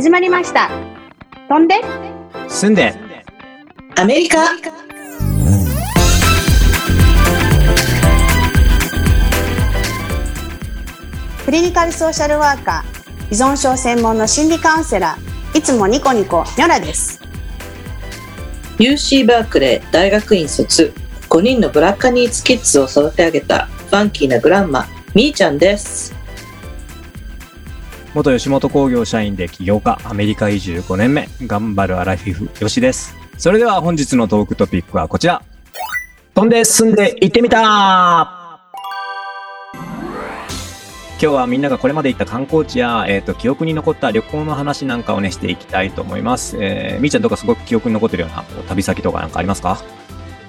始まりました。飛んで。住んで。アメリカ。クリニカルソーシャルワーカー依存症専門の心理カウンセラーいつもニコニコニョラです。UC バークレー大学院卒5人のブラッカニーズキッズを育て上げたファンキーなグランマみーちゃんです元吉本興業社員で起業家アメリカ移住5年目頑張るアラフィフよしですそれでは本日のトークトピックはこちら飛んで住んで行ってみた今日はみんながこれまで行った観光地や、えっ、と、記憶に残った旅行の話なんかをね、していきたいと思います。えー、みーちゃんとかすごく記憶に残ってるような旅先とかなんかありますか？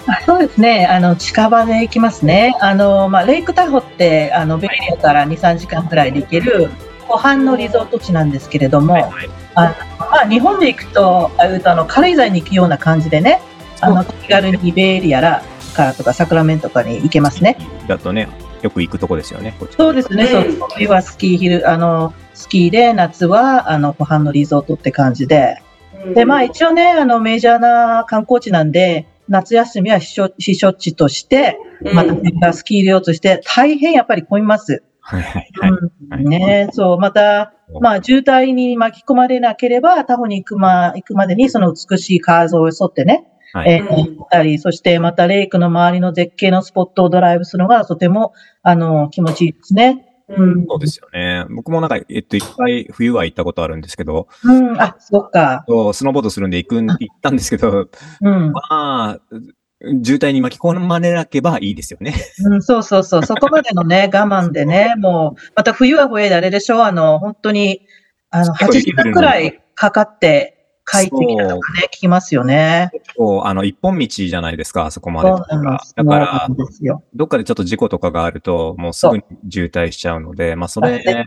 あそうですね。あの、近場で行きますね。あの、まあ、レイクタホって、あの、ベリアから2、3時間くらいで行ける、湖畔のリゾート地なんですけれども、はい。あのまあ、日本で行くと、ああいうとあの、軽井沢に行くような感じでね、あの、気軽にベイエリアらからとか、サクラメントからに行けますね。だとね、よく行くとこですよね。そうですね。そう冬はスキーヒル、あの、スキーで、夏は、あの、湖畔のリゾートって感じで、で、まあ一応ね、あの、メジャーな観光地なんで、夏休みは避暑避暑地として、またスキー場として、大変やっぱり混みます。はいはいはい。うん、ねそう、また、まあ渋滞に巻き込まれなければ、タホに行くま、行くまでにその美しい川沿いを沿ってね、はい。えー行ったり、そしてまたレイクの周りの絶景のスポットをドライブするのがとても、あの、気持ちいいですね。うん。そうですよね。僕もなんか、えっと、一回冬は行ったことあるんですけど、うん、あ、そっか。スノーボードするんで行くん、行ったんですけど、うん。まあ、渋滞に巻き込まれなければいいですよね。うん、そうそうそう。そこまでのね、我慢でね、もう、また冬は冬であれでしょあの、本当に、あの、8時間くらいかかって帰ってきたとかね、聞きますよね。こう、あの、一本道じゃないですか、あそこまで。だから。どっかでちょっと事故とかがあると、もうすぐに渋滞しちゃうので、まあ、それ、ね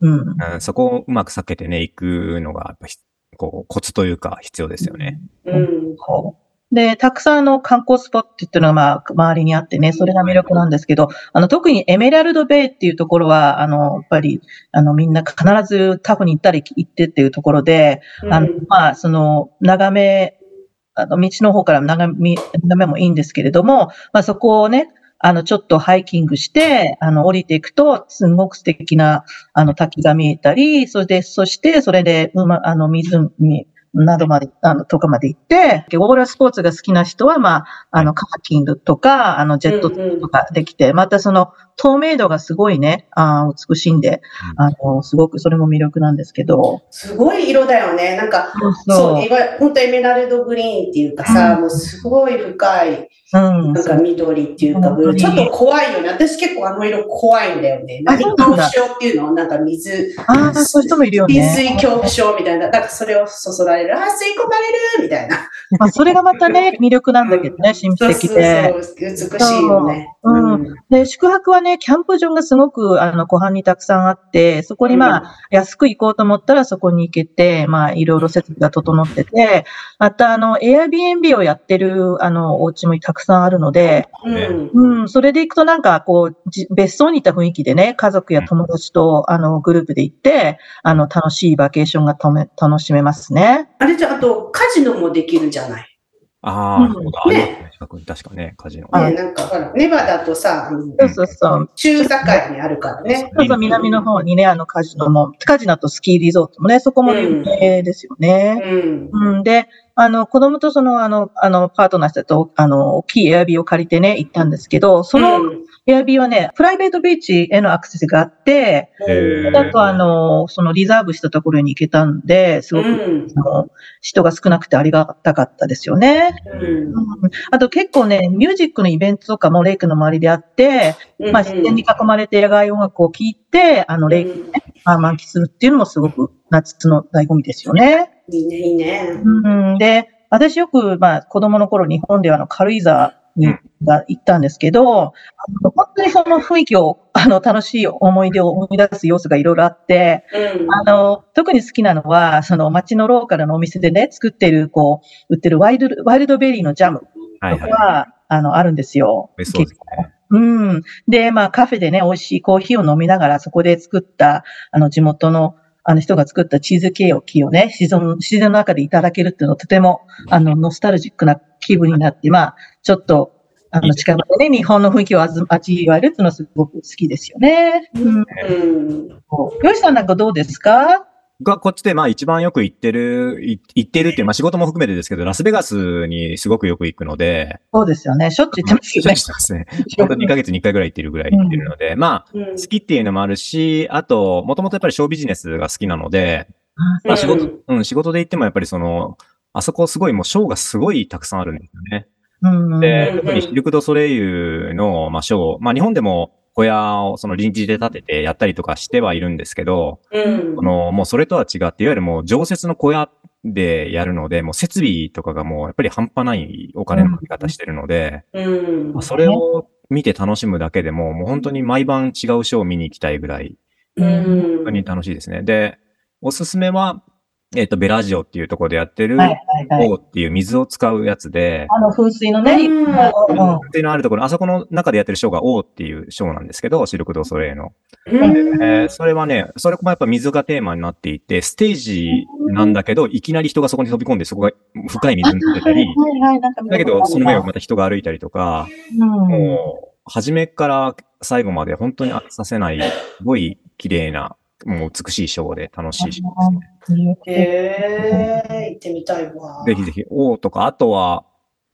うん。うんそこをうまく避けてね、行くのが、やっぱひこう、コツというか、必要ですよね。うんそうで、たくさんの観光スポットっていうのが、まあ、周りにあってね、それが魅力なんですけど、あの、特にエメラルドベイっていうところは、あの、やっぱり、あの、みんな必ずタフに行ったり行ってっていうところで、あの、まあ、その、眺め、あの、道の方から眺め、眺めもいいんですけれども、まあ、そこをね、あの、ちょっとハイキングして、あの、降りていくと、すごく素敵な、あの、滝が見えたり、それで、そして、それで、うま、あの、湖などまで、あの、とかまで行って、オーラスポーツが好きな人は、まあ、あの、カーキングとか、あの、ジェットとかできて、またその、透明度がすごいね、あー美しいんで、あの、すごくそれも魅力なんですけど、すごい色だよね。なんかそういわ本当エメラルドグリーンっていうかさ、うん。もうすごい深いうん。なんか緑っていうかうん。ブルー。ちょっと怖いよね。私結構あの色怖いんだよね。あ何恐怖症っていうの？なんか水。ああ、そういう人もいるよ浸ね。水恐怖症みたいな、なんかそれをそそられる、あー、吸い込まれるみたいな。まあ、それがまたね、魅力なんだけどね、神秘的で。そう。そうそう美しいよね。う。ん。で、宿泊はね、キャンプ場がすごく、あの、湖畔にたくさんあって、そこにまあ、安く行こうと思ったらそこに行けて、まあ、いろいろ設備が整ってて、また、あの、Airbnb をやってる、あの、お家もたくさんあるので、うんうん、それで行くとなんか、こう、じ別荘にいた雰囲気でね、家族や友達と、あの、グループで行って、あの、楽しいバケーションがとめ楽しめますね。あれじゃ、あと、カジノもできるじゃない。ああ、うんそうだ、ありますね。近くに確かね、カジノ。あね、なんか、ほら、ネバダとさ、そうそうそう。中境にあるからね。そうそう、南の方にね、あの、カジノも、カジノとスキーリゾートもね、そこも有名ですよね。うん。うん、で、あの、子供とその、あの、あの、パートナーさんと、あの、大きいエアビーを借りてね、行ったんですけど、そのエアビーはね、プライベートビーチへのアクセスがあって、あとあの、そのリザーブしたところに行けたんで、すうごく、ん。あの人が少なくてありがたかったですよね。うんうんあと結構ね、ミュージックのイベントとかもレイクの周りであって、まあ、自然に囲まれて野外音楽を聴いて、あの、レイクをね、まあ満喫するっていうのもすごく夏の醍醐味ですよね。いいね、いいね。うん、で、私よく、まあ、子供の頃日本ではあの軽井沢にが行ったんですけど、本当にその雰囲気を、あの、楽しい思い出を思い出す要素がいろいろあって、うん。あの、特に好きなのは、その街のローカルのお店でね、作ってる、こう、売ってるワイルド、ワイルドベリーのジャムはいはい。とか、あの、あるんですよ。そうですね。うん。で、まあカフェでね、美味しいコーヒーを飲みながら、そこで作った、あの、地元の、あの人が作ったチーズケーキをね、自然自然の中でいただけるっていうのはとても、あの、ノスタルジックな気分になって、まあ、ちょっと、あの、近場でね、日本の雰囲気を味味わえるっていうのはすごく好きですよね。うん。うん。よしさんなんかどうですか？僕はこっちでまあ一番よく行ってる、い行ってるっていう、まあ仕事も含めてですけど、ラスベガスにすごくよく行くので、そうですよね。しょっちゅう言ってますよね。そうですね。本当に2ヶ月に1回ぐらい行ってるぐらい行ってるので、まあ、うん好きっていうのもあるし、あと、もともとやっぱりショービジネスが好きなので、まあ仕事、うん、仕事で行ってもやっぱりその、あそこすごいもうショーがすごいたくさんあるんですよね。うん。で、うん特にシルク・ド・ソレイユの、まあ、ショー、まあ、日本でも小屋をその臨時で建ててやったりとかしてはいるんですけど、うんこ。の、もうそれとは違って、いわゆるもう常設の小屋でやるので、もう設備とかがもうやっぱり半端ないお金のかけ方してるので、うんまあ、それを見て楽しむだけでも、もう本当に毎晩違うショーを見に行きたいぐらい、うん本当に楽しいですね。で、おすすめは、えっ、と、ベラジオっていうところでやってる、はいはいはい。オーっていう水を使うやつで、あの風水のね、うん。うん。っていうのあるところ、あそこの中でやってるショーがオーっていうショーなんですけど、シルク・ド・ソレイユの。うん。えーそれはね、それもやっぱ水がテーマになっていて、ステージなんだけど、いきなり人がそこに飛び込んで、そこが深い水になってたり、だけど、その上をうんまた人が歩いたりとか、もう、初めから最後まで本当に飽きさせない、すごい綺麗な、もう美しいショーで楽しいショーですね。へえ、行ってみたいわ。ぜひぜひ、オーとか、あとは、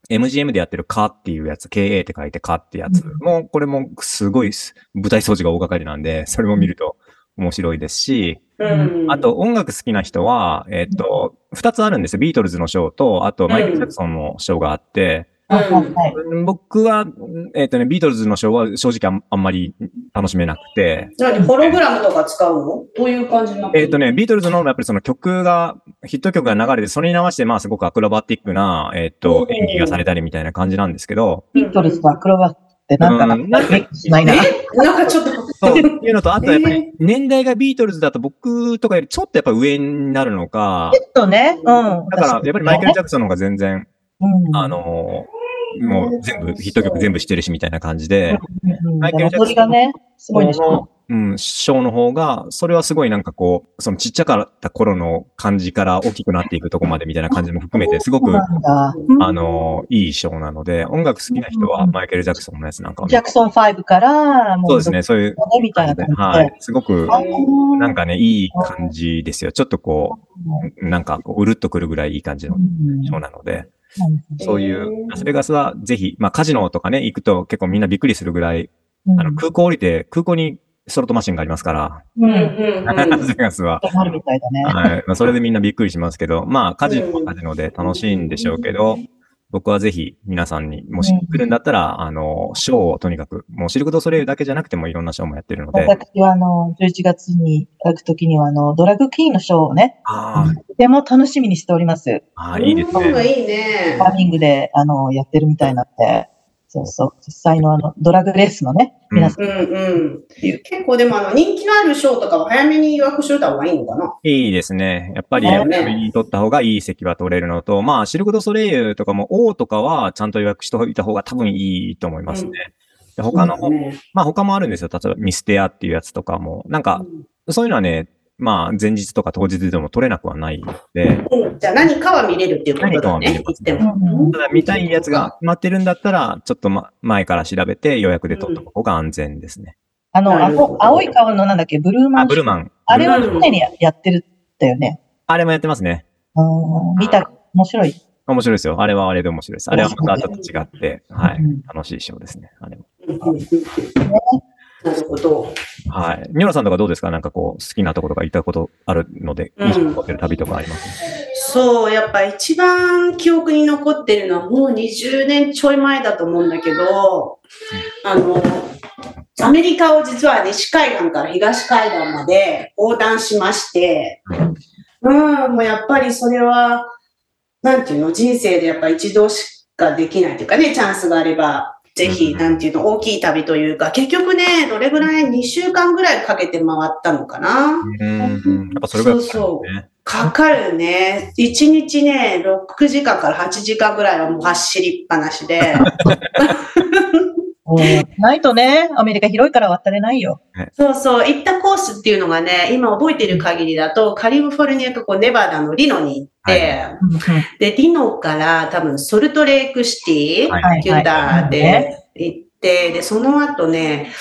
MGM でやってるカっていうやつ、KA って書いてカってやつも、これもすごいす舞台掃除が大掛かりなんで、それも見ると面白いですし、うんあと音楽好きな人は、えっ、と、二つあるんですよ。ビートルズのショーと、あとマイケル・ジャクソンのショーがあって、あはいはい僕は、えっ、とね、ビートルズのショーは正直あんあんまり楽しめなくて、何ホログラムとか使うの？どういう感じになってえっ、るとね、ビートルズのやっぱりその曲が、ヒット曲が流れて、それに合わせてまあすごくアクロバティックな、えっ、と、うん演技がされたりみたいな感じなんですけど、ビートルズとアクロバってなんか、うん。なないな。え？なんかちょっと、そう。いうのと、あとやっぱえり年代がビートルズだと僕とかよりちょっとやっぱ上になるのか、ちょっとね、うん。だからやっぱりマイケル・ジャクソンの方が全然、うん、あのーもう全部、ヒット曲全部知ってるしみたいな感じで、うん、マイケルジャクソン踊りがね、すごいんでしょうん、ショーの方が、それはすごいなんかこう、そのちっちゃかった頃の感じから大きくなっていくとこまでみたいな感じも含めて、すごく。あのーいいショーなので、音楽好きな人はマイケル・ジャクソンのやつなんかをジャクソン5から、もそうですね、そういう、ね、みたいな感じで。はい。すごく、うんなんかね、いい感じですよ。ちょっとこう、なんかこう、うるっとくるぐらいいい感じのうんショーなので、うんそういう、ラスベガスはぜひ、まあカジノとかね、行くと結構みんなびっくりするぐらい、うんあの、空港降りて、空港にスロットマシンがありますから、う。うんんうんラスベガスは。あるみたいだね。はい。まあ、それでみんなびっくりしますけど、まあ、カジノはカジノで楽しいんでしょうけど、僕はぜひ皆さんに、もし来るんだったら、あの、ショーをとにかく、もうシルク・ド・ソレイユだけじゃなくてもいろんなショーもやってるので、私は、あの、11月に行くときには、あの、ドラッグキーンのショーをね、あとても楽しみにしております。あ、ああ、いいですね。うんいいねフ。ァーミングで、あの、やってるみたいになって、そうそう、実際のあの、ドラッグレースのね、うん皆さん、うんうん。結構でもあの人気のあるショーとかは早めに予約しといた方がいいのかな？いいですね。やっぱり、早めに取った方がいい席は取れるのと、まあ、シルク・ド・ソレイユとかも、王とかはちゃんと予約しておいた方が多分いいと思いますね。で他の、ねまあ他もあるんですよ。例えばミステアっていうやつとかも。なんか、そういうのはね、まあ前日とか当日でも取れなくはないので、うんじゃあ何かは見れるっていうことだね。何かは見れすつでも。うんただ見たいやつが決まってるんだったら、ちょっと、ま、前から調べて予約で取った方が安全ですね。あの、なるほど青青い顔のなんだっけ、ブルーマあ、ン。ブルマン。あれは常にややってるんだよね。あれもやってますね。うん、見た、面白い。面白いですよ。あれはあれで面白いです。あれはまたちょっと違って、はいうん。楽しいショーですね。あれも。うんうんうんなるほど。はい。ニョラさんとかどうですか？なんかこう、好きなところとか行ったことあるので、うん。印象に残ってる旅とかあります、そう、やっぱ一番記憶に残ってるのはもう20年ちょい前だと思うんだけど、あの、アメリカを実は西海岸から東海岸まで横断しまして、うん、もうやっぱりそれは、なんていうの、人生でやっぱ一度しかできないというかね、チャンスがあれば、ぜひ、うんなんていうの、大きい旅というか、結局ね、どれぐらい2週間ぐらいかけて回ったのかな？うん。やっぱそれぐらいかかるんですね。かかるね。1日ね、6時間から8時間ぐらいはもう走りっぱなしで。ないとね、アメリカ広いから渡れないよ。そうそう、行ったコースっていうのがね、今覚えてる限りだと、カリフォルニアとこうネバダのリノに行って、で、リノから多分ソルトレイクシティ、はい。ユダで行って、で、その後ね、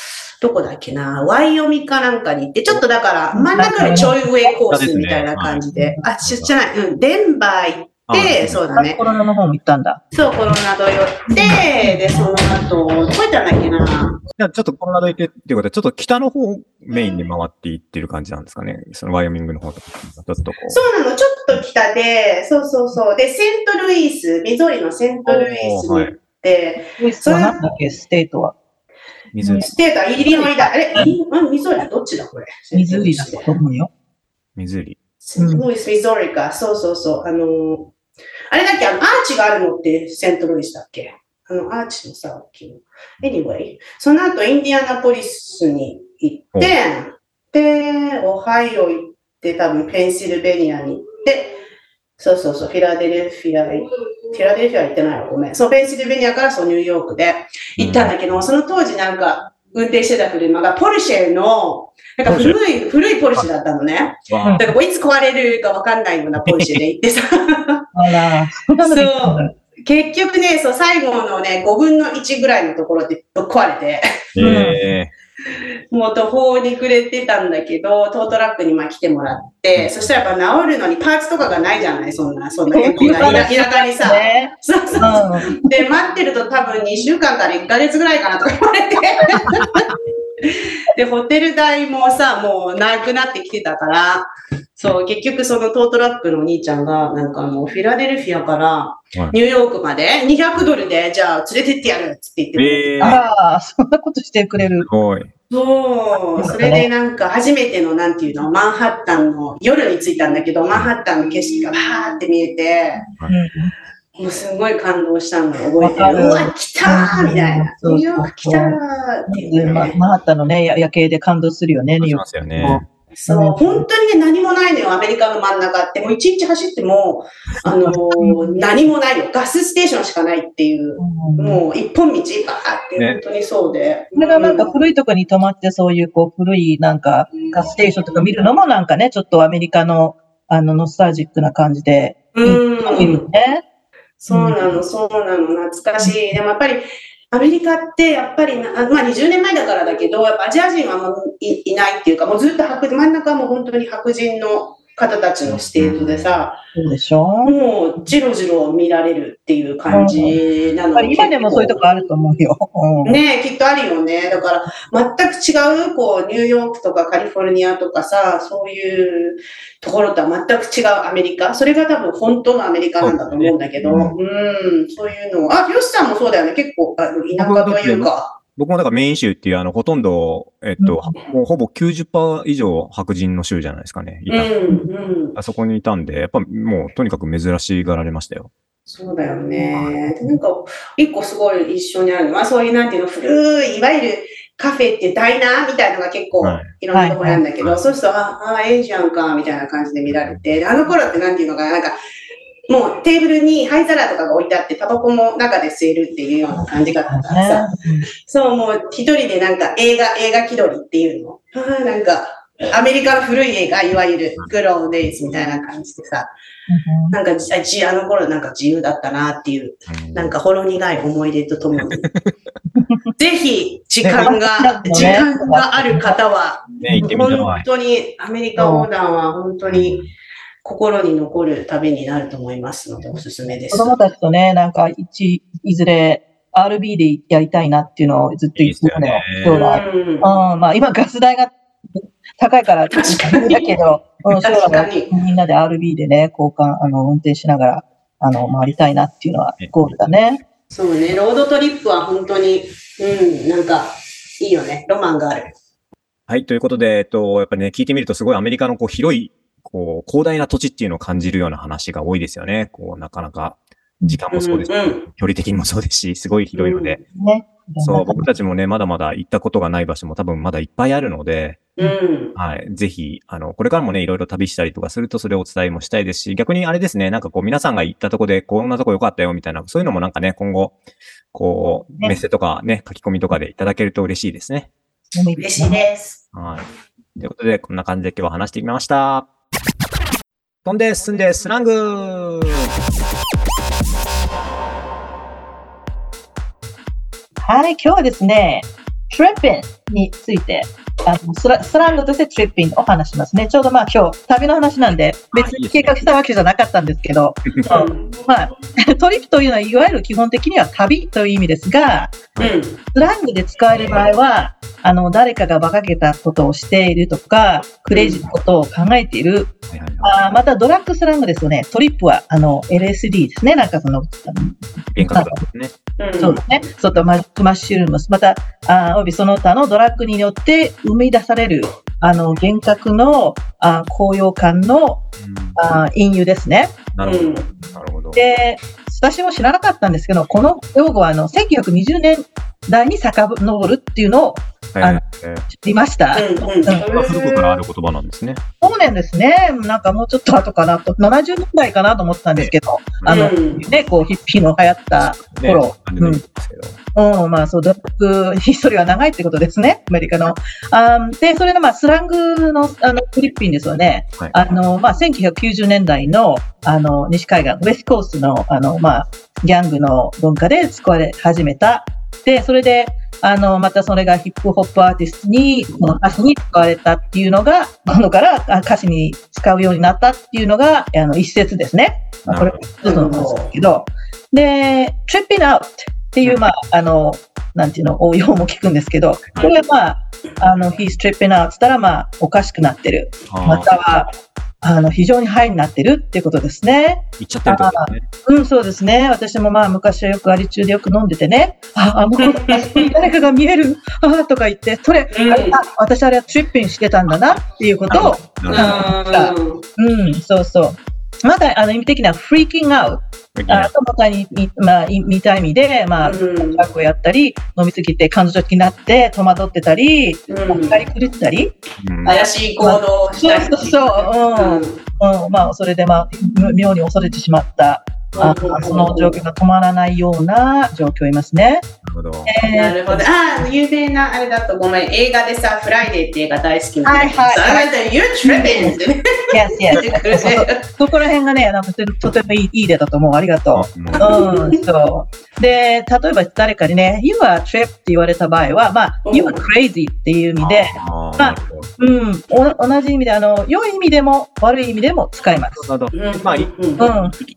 どこだっけな、ワイオミかなんかに行って、ちょっとだから真ん中よりちょい上コースみたいな感じで、あ、知らない、うん、デンバー行って、そうだね。コロナの方も行ったんだ。そう、コロナと寄って、で、その後、どこ行ったんだっけな。じゃあちょっとコロナで行ってっていうことで、ちょっと北の方メインで回っていってる感じなんですかね。そのワイオミングの方とか、ちょっとこう。そうなの、ちょっと北で、そうそうそう。で、セントルイス、ミズーリのセントルイスに行って、ウイスは何だっけ、 state は。水、ステーター、イリノイだ。あれ、ミズーリどっちだこれ？ミズーリだと思うよ。水セントルイス、ミズーリか。そうそうそう。あのーあれだっけ、あの、アーチがあるのってセントルイスだっけ？あの、アーチのさ、大きいの。Anyway、その後、インディアナポリスに行って、で、オハイオ行って、多分、ペンシルベニアに行って、そうそうそう、フィラデルフィア、フィラデルフィア行ってないわ、ごめん。そう、ペンシルベニアからそう、ニューヨークで行ったんだけど、その当時なんか、運転してた車が、ポルシェの、なんか古い、古いポルシェだったのね。わだからこういつ壊れるかわかんないようなポルシェで行ってさ、あら、そんなので行ったんだ結局ね、そう、最後のね、5分の1ぐらいのところでぶっ壊れて、え もう途方に暮れてたんだけど、トートラックにまあ来てもらって、そしたらやっぱ治るのにパーツとかがないじゃないそんな、そんな田田舎にさ。ね。そうそううん。で、待ってると多分2週間から1ヶ月ぐらいかなとか言われて。で、ホテル代もさ、もうなくなってきてたから、そう、結局そのトートラックのお兄ちゃんが、なんかあの、フィラデルフィアからニューヨークまで200ドルで、じゃあ連れてってやるって言ってくれあら、そんなことしてくれるす。ごい。そう、それでなんか初めてのなんていうの、マンハッタンの、夜に着いたんだけど、マンハッタンの景色がバーって見えて、もうすごい感動したのを覚えてる。うわ、来たーみたいな。うんニューヨーク来たーってうん。言ってまマンハッタンのね、や夜景で感動するよね、ニューしヨーますよね。そう、本当にね、何もないのよ、アメリカの真ん中って。もう一日走っても、あのー何もないよ。 gas station しかないっていう。ク。もう一本道バーって、ね本当にそうで。それがなんか古いとこに泊まってそういうこう古いなんか gas station とか見るのもなんかね、ちょっとアメリカのあのノスタルジックな感じでうん、見るね。そうなの、そうなの、懐かしい。でもやっぱり、アメリカって、やっぱり、まあ20年前だからだけど、やっぱアジア人はもういないっていうか、もうずっと白人、真ん中はもう本当に白人の方たちの state でさ、そうでしょ？もうじろじろ見られるっていう感じなのやっぱり今でもそういうとこあると思うよ。うんねえ、きっとあるよね。だから、全く違う、こう、ニューヨークとかカリフォルニアとかさ、そういうところとは全く違うアメリカ。それが多分本当のアメリカなんだと思うんだけど、そううん、そういうのを。あ、ひろしさんもそうだよね。結構、あの田舎というか。僕もだからメイン州っていうあの、ほとんど、えっと、もうほぼ90%以上白人の州じゃないですかね。いたうん、うん。あそこにいたんで、やっぱもうとにかく珍しがられましたよ。そうだよね。でなんか、一個すごい一緒にあるのは、そういうなんていうの、古い、いわゆるカフェっていうダイナーみたいなのが結構はいいろんなところなんだけど、はいそうすると、あ、あ、エイジアンか、みたいな感じで見られて、であの頃ってなんていうのかな、なんか、もうテーブルに灰皿とかが置いてあって、タバコも中で吸えるっていうような感じだったからさ、そう、もう一人でなんか映画、映画気取りっていうの。ああ、なんか、アメリカの古い映画、いわゆるグローデイズみたいな感じでさ、なんかあの頃なんか自由だったなっていううん。なんかほろ苦い思い出とともに。ぜひ、時間ね。が、時間がある方は本。当にアメリカ横断は本当に心に残る旅になると思いますので、おすすめです子。供たちとね、なんか一、いずれ RB でやりたいなっていうのをずっと言ってたのよ。うんうん、まあ今ガス代が高いから、確かにだけど、うん、みんなで RB でね、交換、あの、運転しながら、あの、回りたいなっていうのはゴールだね。そうね、ロードトリップは本当に、うん、なんか、いいよね。ロマンがある。はい、ということで、えっと、やっぱりね、聞いてみるとすごいアメリカのこう広い、こう、広大な土地っていうのを感じるような話が多いですよね。こう、なかなか。時間もそうですし、うん距離的にもそうですし、すごい広いので、ね。そう、僕たちもね、まだまだ行ったことがない場所も多分まだいっぱいあるので、うん。はい。ぜひ、あの、これからもね、いろいろ旅したりとかするとそれをお伝えもしたいですし、逆にあれですね、なんかこう皆さんが行ったとこでこんなとこ良かったよみたいな、そういうのもなんかね、今後、こう、ねメッセとかね、書き込みとかでいただけると嬉しいですね。嬉しいです。はい。ということで、こんな感じで今日は話してみました。飛んで、進んで、スラング。はい、今日はですね、トリッピンについて、あのスラスラングとしてトリッピンを話しますね。ちょうどまあ今日、旅の話なんで、別に計画したわけじゃなかったんですけど、うん。まあ、トリップというのは、いわゆる基本的には旅という意味ですが、うん。スラングで使える場合は、あの、誰かが馬鹿げたことをしているとか、クレイジーなことを考えている。あーまた、ドラッグスラングですよね。トリップは、あの、LSD ですね。なんかその、幻覚だですね。うん。そうですね。そうとママッシュルームス。また、あーおよびその他のドラッグによって生み出される、あの、幻覚の、あー高揚感の、うんあー隠喩ですね。なるほど。うんなるほど。で、私も知らなかったんですけど、この用語は、あの、1920年代に遡るっていうのをはいはいはい知りました？うん。古くからある言葉なんですね。そうなんですね。なんかもうちょっと後かなと、70年代かなと思ってたんですけど、あの、うんね、こう、ヒッピーの流行ったね頃。うん、まあ、そう、ドラッグヒストリーは長いってことですね、アメリカの。あーで、それの、まあ、スラングの、あの、フィリピンですよね。はいあの、まあ、1990年代の、あの、西海岸、ウェストコーストの、あの、まあ、ギャングの文化で使われ始めた。で、それで、あの、またそれがヒップホップアーティストに、この歌詞に使われたっていうのが、今度からあ歌詞に使うようになったっていうのが、あの、一節ですね。まあこれ、一つの話ですけど。で、tripping out っていう、まあ、あの、なんていうの、応用も聞くんですけど、これはまあ、あの、he's tripping out って言ったら、まあ、おかしくなってる。または、あの、非常にハイになってるってことですね。言っちゃってるってことね。うん、そうですね。私もまあ、昔はよくアリ中でよく飲んでてね、あ、あ、もう、あそこに誰かが見える、あとか言って、それ、うんあ私あれはトリッピングしてたんだなっていうことを。うん、そうそう。まだ、あの、意味的には、フリーキングアウト。あとまたに、いまあ、い見た意味で、まあ、うん。学をやったり、飲みすぎて感情的になって戸惑ってたり、うん。怒り狂ってたり、うん。怪しい行動をしたり。そうそうそう。うん、うん、まあ、それでまあ、妙に恐れてしまった、あうんその状況が止まらないような状況いますね。なるほど。えーなるほど。ああ、有名なあれだとごめん。映画でさ、フライデーって映画大好きなんだけどはいはい You're tripping! ってね Yes, yes. そうそこら辺がね、なんかとてとてもいいいい例だと思う。ありがとう。うん、そう。で、例えば誰かにね、You are trip って言われた場合は、まあ、うん。You are crazy っていう意味で、まあうん、お同じ意味で、あの、良い意味でも悪い意味でも使います。なるほど。うん。まあ、いうん。うん、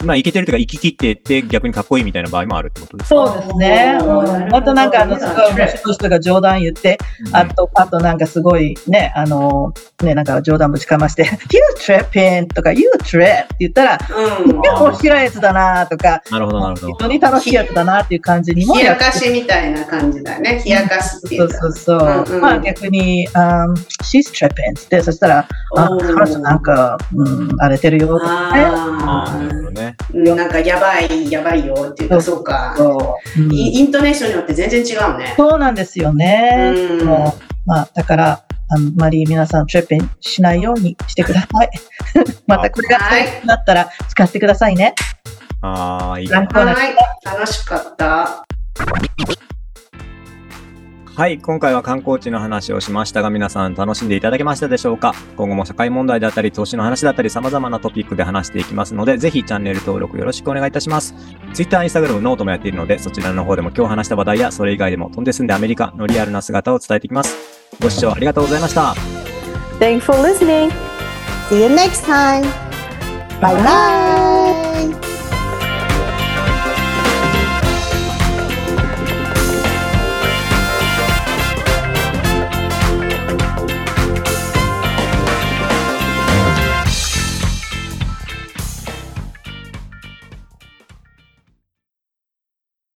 まあ、いけてるというか、生き切ってって逆にかっこいいみたいな場合もあるってことですか？そうですね。うん、またなんか、あの、すごい面白い人が冗談言って、あと、あとなんかすごいね、あの、ね、なんか冗談ぶちかまして、You tripping とか You trip って言ったら、うん。面白いやつだなとか、なるほど、なるほど。非。常に楽しいやつだなっていう感じにも冷やかしみたいな感じだね。冷やかしっていそううか。そうそう。うんうんまあ逆に、um, she's tripping って、そしたら、あ、彼女なんか、うん、荒れてるよとかね。あなるほどね。あ、なんかやばい、やばいよっていうか、そうか。そううんイイントネーションによって全然違うね。そうなんですよね。うんもうまあ、だから、あんまり皆さん、トリッピンしないようにしてください。またこれがそうなったら使ってくださいね。ああ、いいか楽しかった。はい、今回は観光地の話をしましたが、皆さん楽しんでいただけましたでしょうか？今後も社会問題だったり、投資の話だったり、様々なトピックで話していきますので、ぜひチャンネル登録よろしくお願いいたします。Twitter、Instagram、ノートもやっているので、そちらの方でも今日話した話題や、それ以外でも飛んで住んでアメリカのリアルな姿を伝えていきます。ご視聴ありがとうございました。Thanks for listening. See you next time. Bye bye.